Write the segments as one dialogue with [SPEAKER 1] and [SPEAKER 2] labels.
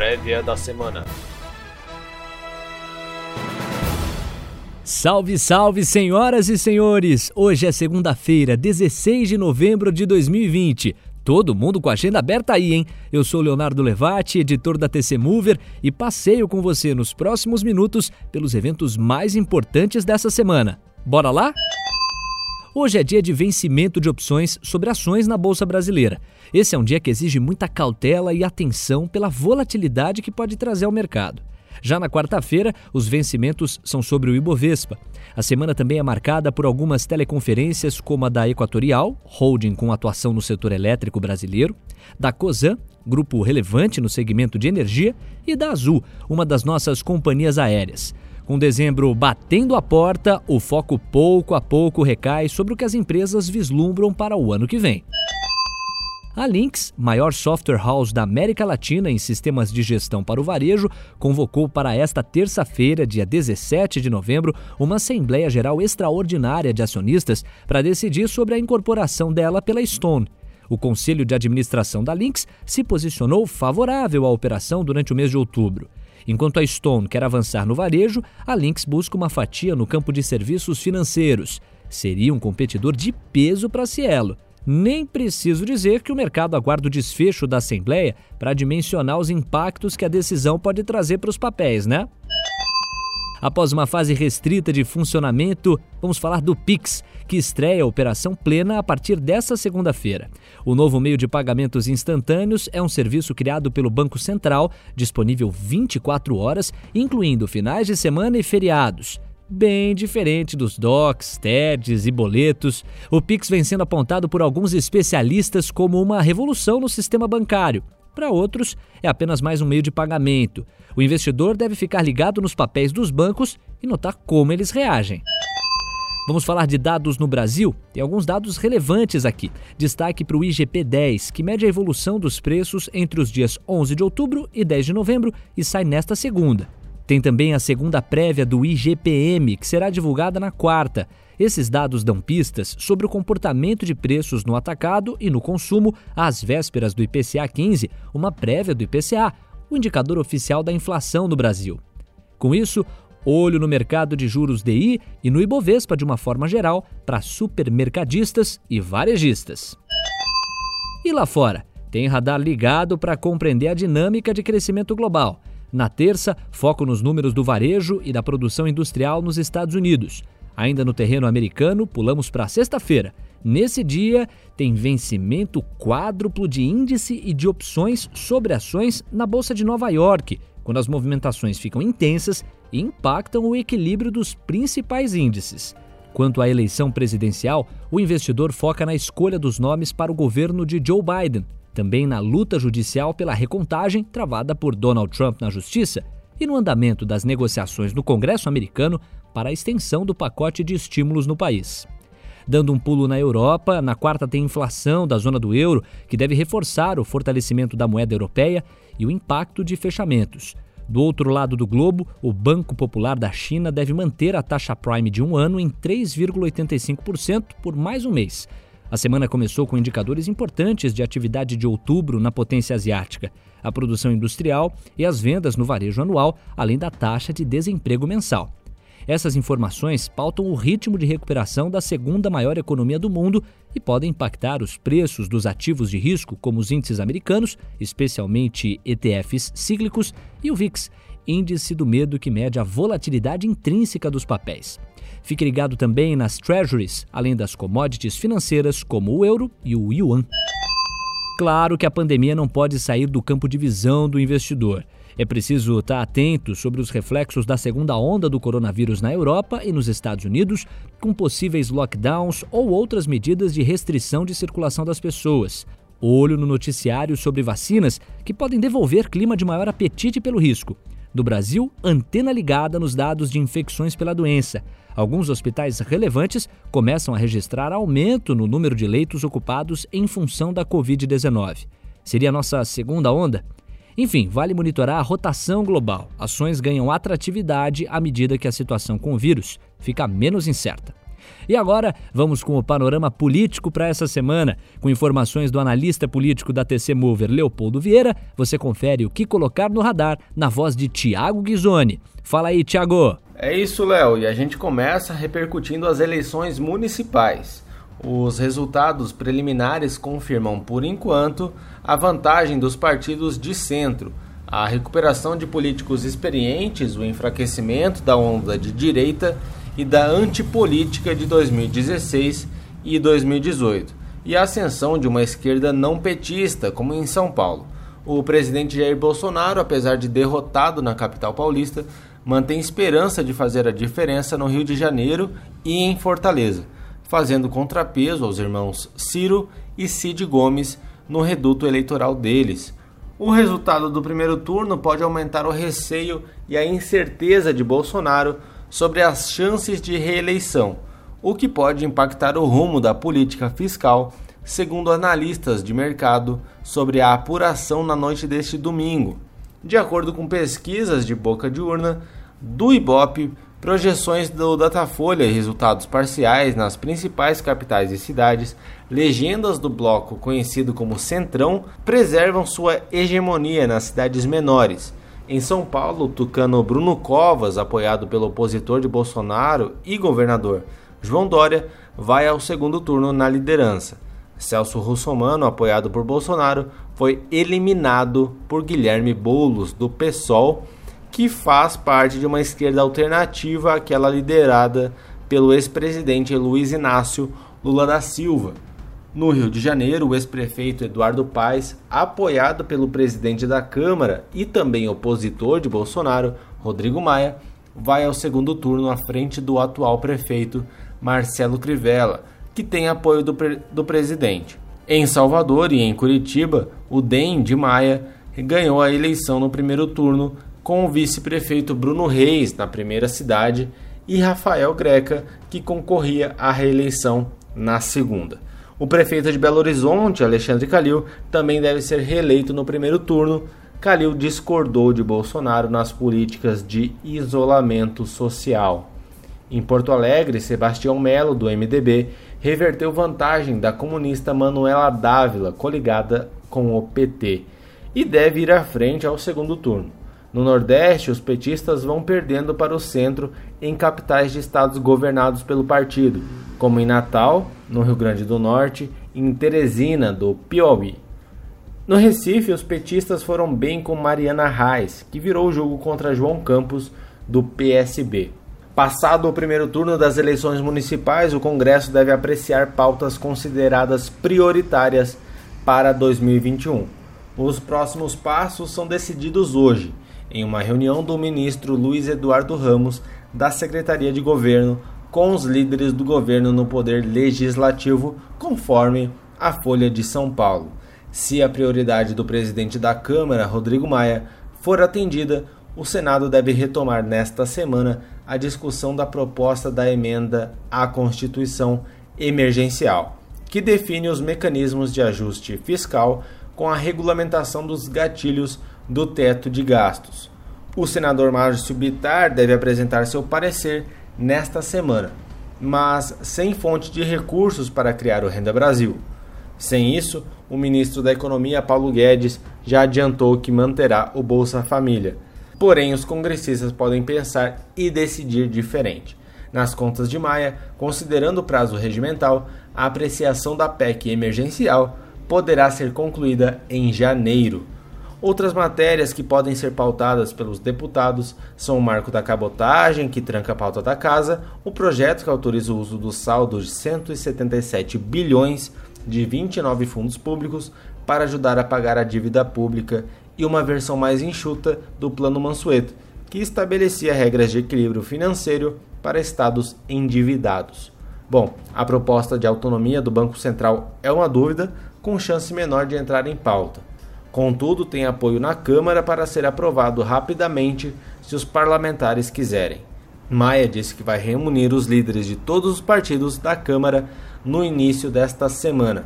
[SPEAKER 1] prévia da semana.
[SPEAKER 2] Salve, salve, senhoras e senhores! Hoje é segunda-feira, 16 de novembro de 2020. Todo mundo com a agenda aberta aí, hein? Eu sou Leonardo Levati, editor da TC Mover, e passeio com você nos próximos minutos pelos eventos mais importantes dessa semana. Bora lá? Hoje é dia de vencimento de opções sobre ações na Bolsa Brasileira. Esse é um dia que exige muita cautela e atenção pela volatilidade que pode trazer ao mercado. Já na quarta-feira, os vencimentos são sobre o Ibovespa. A semana também é marcada por algumas teleconferências, como a da Equatorial, holding com atuação no setor elétrico brasileiro, da COSAN, grupo relevante no segmento de energia, e da Azul, uma das nossas companhias aéreas. Com dezembro batendo a porta, o foco pouco a pouco recai sobre o que as empresas vislumbram para o ano que vem. A Lynx, maior software house da América Latina em sistemas de gestão para o varejo, convocou para esta terça-feira, dia 17 de novembro, uma Assembleia Geral Extraordinária de Acionistas para decidir sobre a incorporação dela pela Stone. O Conselho de Administração da Lynx se posicionou favorável à operação durante o mês de outubro. Enquanto a Stone quer avançar no varejo, a Lynx busca uma fatia no campo de serviços financeiros. Seria um competidor de peso para Cielo. Nem preciso dizer que o mercado aguarda o desfecho da Assembleia para dimensionar os impactos que a decisão pode trazer para os papéis, né? Após uma fase restrita de funcionamento, vamos falar do Pix, que estreia a operação plena a partir desta segunda-feira. O novo meio de pagamentos instantâneos é um serviço criado pelo Banco Central, disponível 24 horas, incluindo finais de semana e feriados bem diferente dos DOCs, TEDs e boletos. O Pix vem sendo apontado por alguns especialistas como uma revolução no sistema bancário. Para outros, é apenas mais um meio de pagamento. O investidor deve ficar ligado nos papéis dos bancos e notar como eles reagem. Vamos falar de dados no Brasil? Tem alguns dados relevantes aqui. Destaque para o IGP-10, que mede a evolução dos preços entre os dias 11 de outubro e 10 de novembro e sai nesta segunda. Tem também a segunda prévia do IGPM, que será divulgada na quarta. Esses dados dão pistas sobre o comportamento de preços no atacado e no consumo às vésperas do IPCA 15, uma prévia do IPCA, o indicador oficial da inflação no Brasil. Com isso, olho no mercado de juros DI e no Ibovespa de uma forma geral para supermercadistas e varejistas. E lá fora, tem radar ligado para compreender a dinâmica de crescimento global. Na terça, foco nos números do varejo e da produção industrial nos Estados Unidos. Ainda no terreno americano, pulamos para sexta-feira. Nesse dia, tem vencimento quádruplo de índice e de opções sobre ações na Bolsa de Nova York, quando as movimentações ficam intensas e impactam o equilíbrio dos principais índices. Quanto à eleição presidencial, o investidor foca na escolha dos nomes para o governo de Joe Biden, também na luta judicial pela recontagem travada por Donald Trump na Justiça e no andamento das negociações no Congresso americano para a extensão do pacote de estímulos no país. Dando um pulo na Europa, na quarta tem inflação da zona do euro, que deve reforçar o fortalecimento da moeda europeia e o impacto de fechamentos. Do outro lado do globo, o Banco Popular da China deve manter a taxa prime de um ano em 3,85% por mais um mês, a semana começou com indicadores importantes de atividade de outubro na potência asiática, a produção industrial e as vendas no varejo anual, além da taxa de desemprego mensal. Essas informações pautam o ritmo de recuperação da segunda maior economia do mundo e podem impactar os preços dos ativos de risco, como os índices americanos, especialmente ETFs cíclicos, e o VIX, índice do medo que mede a volatilidade intrínseca dos papéis. Fique ligado também nas treasuries, além das commodities financeiras como o euro e o yuan. Claro que a pandemia não pode sair do campo de visão do investidor. É preciso estar atento sobre os reflexos da segunda onda do coronavírus na Europa e nos Estados Unidos, com possíveis lockdowns ou outras medidas de restrição de circulação das pessoas. Olho no noticiário sobre vacinas que podem devolver clima de maior apetite pelo risco. Do Brasil, antena ligada nos dados de infecções pela doença. Alguns hospitais relevantes começam a registrar aumento no número de leitos ocupados em função da Covid-19. Seria a nossa segunda onda? Enfim, vale monitorar a rotação global. Ações ganham atratividade à medida que a situação com o vírus fica menos incerta. E agora, vamos com o panorama político para essa semana. Com informações do analista político da TC Mover, Leopoldo Vieira, você confere o que colocar no radar na voz de Tiago Ghisoni. Fala aí, Tiago.
[SPEAKER 1] É isso, Léo, e a gente começa repercutindo as eleições municipais. Os resultados preliminares confirmam, por enquanto, a vantagem dos partidos de centro, a recuperação de políticos experientes, o enfraquecimento da onda de direita e da antipolítica de 2016 e 2018, e a ascensão de uma esquerda não petista, como em São Paulo. O presidente Jair Bolsonaro, apesar de derrotado na capital paulista, mantém esperança de fazer a diferença no Rio de Janeiro e em Fortaleza, fazendo contrapeso aos irmãos Ciro e Cid Gomes no reduto eleitoral deles. O resultado do primeiro turno pode aumentar o receio e a incerteza de Bolsonaro sobre as chances de reeleição, o que pode impactar o rumo da política fiscal, segundo analistas de mercado sobre a apuração na noite deste domingo. De acordo com pesquisas de boca de urna do Ibope, projeções do Datafolha e resultados parciais nas principais capitais e cidades, legendas do bloco conhecido como Centrão preservam sua hegemonia nas cidades menores em São Paulo, o tucano Bruno Covas, apoiado pelo opositor de Bolsonaro e governador João Dória, vai ao segundo turno na liderança. Celso Russomano, apoiado por Bolsonaro, foi eliminado por Guilherme Boulos, do PSOL, que faz parte de uma esquerda alternativa àquela liderada pelo ex-presidente Luiz Inácio Lula da Silva. No Rio de Janeiro, o ex-prefeito Eduardo Paes, apoiado pelo presidente da Câmara e também opositor de Bolsonaro, Rodrigo Maia, vai ao segundo turno à frente do atual prefeito Marcelo Crivella, que tem apoio do, pre do presidente. Em Salvador e em Curitiba, o DEM de Maia ganhou a eleição no primeiro turno com o vice-prefeito Bruno Reis na primeira cidade e Rafael Greca, que concorria à reeleição na segunda. O prefeito de Belo Horizonte, Alexandre Calil, também deve ser reeleito no primeiro turno. Calil discordou de Bolsonaro nas políticas de isolamento social. Em Porto Alegre, Sebastião Melo, do MDB, reverteu vantagem da comunista Manuela Dávila, coligada com o PT, e deve ir à frente ao segundo turno. No Nordeste, os petistas vão perdendo para o centro em capitais de estados governados pelo partido, como em Natal, no Rio Grande do Norte, e em Teresina, do Piauí. No Recife, os petistas foram bem com Mariana Reis, que virou o jogo contra João Campos, do PSB. Passado o primeiro turno das eleições municipais, o Congresso deve apreciar pautas consideradas prioritárias para 2021. Os próximos passos são decididos hoje, em uma reunião do ministro Luiz Eduardo Ramos, da Secretaria de Governo, com os líderes do governo no poder legislativo, conforme a Folha de São Paulo. Se a prioridade do presidente da Câmara, Rodrigo Maia, for atendida, o Senado deve retomar nesta semana a discussão da proposta da emenda à Constituição emergencial, que define os mecanismos de ajuste fiscal com a regulamentação dos gatilhos do teto de gastos. O senador Márcio Bittar deve apresentar seu parecer nesta semana, mas sem fonte de recursos para criar o Renda Brasil. Sem isso, o ministro da Economia, Paulo Guedes, já adiantou que manterá o Bolsa Família. Porém, os congressistas podem pensar e decidir diferente. Nas contas de Maia, considerando o prazo regimental, a apreciação da PEC emergencial poderá ser concluída em janeiro. Outras matérias que podem ser pautadas pelos deputados são o marco da cabotagem, que tranca a pauta da casa, o projeto que autoriza o uso do saldo de 177 bilhões de 29 fundos públicos para ajudar a pagar a dívida pública e uma versão mais enxuta do Plano Mansueto, que estabelecia regras de equilíbrio financeiro para estados endividados. Bom, a proposta de autonomia do Banco Central é uma dúvida, com chance menor de entrar em pauta. Contudo, tem apoio na Câmara para ser aprovado rapidamente se os parlamentares quiserem. Maia disse que vai reunir os líderes de todos os partidos da Câmara no início desta semana.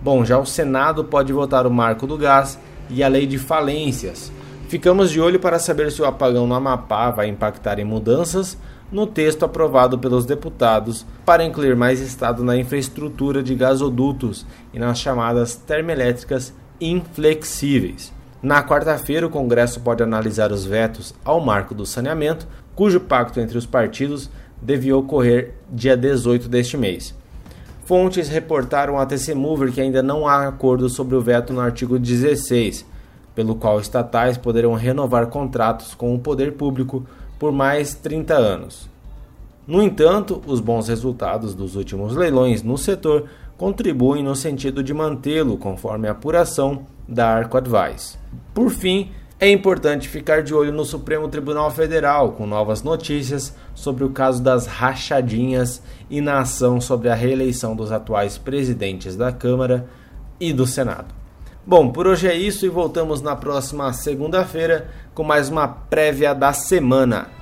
[SPEAKER 1] Bom, já o Senado pode votar o marco do gás e a lei de falências. Ficamos de olho para saber se o apagão no Amapá vai impactar em mudanças no texto aprovado pelos deputados para incluir mais Estado na infraestrutura de gasodutos e nas chamadas termoelétricas inflexíveis. Na quarta-feira, o Congresso pode analisar os vetos ao marco do saneamento, cujo pacto entre os partidos devia ocorrer dia 18 deste mês. Fontes reportaram à TC Mover que ainda não há acordo sobre o veto no artigo 16, pelo qual estatais poderão renovar contratos com o poder público por mais 30 anos. No entanto, os bons resultados dos últimos leilões no setor contribuem no sentido de mantê-lo, conforme a apuração da Arco Advice. Por fim, é importante ficar de olho no Supremo Tribunal Federal, com novas notícias sobre o caso das rachadinhas e na ação sobre a reeleição dos atuais presidentes da Câmara e do Senado. Bom, por hoje é isso e voltamos na próxima segunda-feira com mais uma prévia da semana.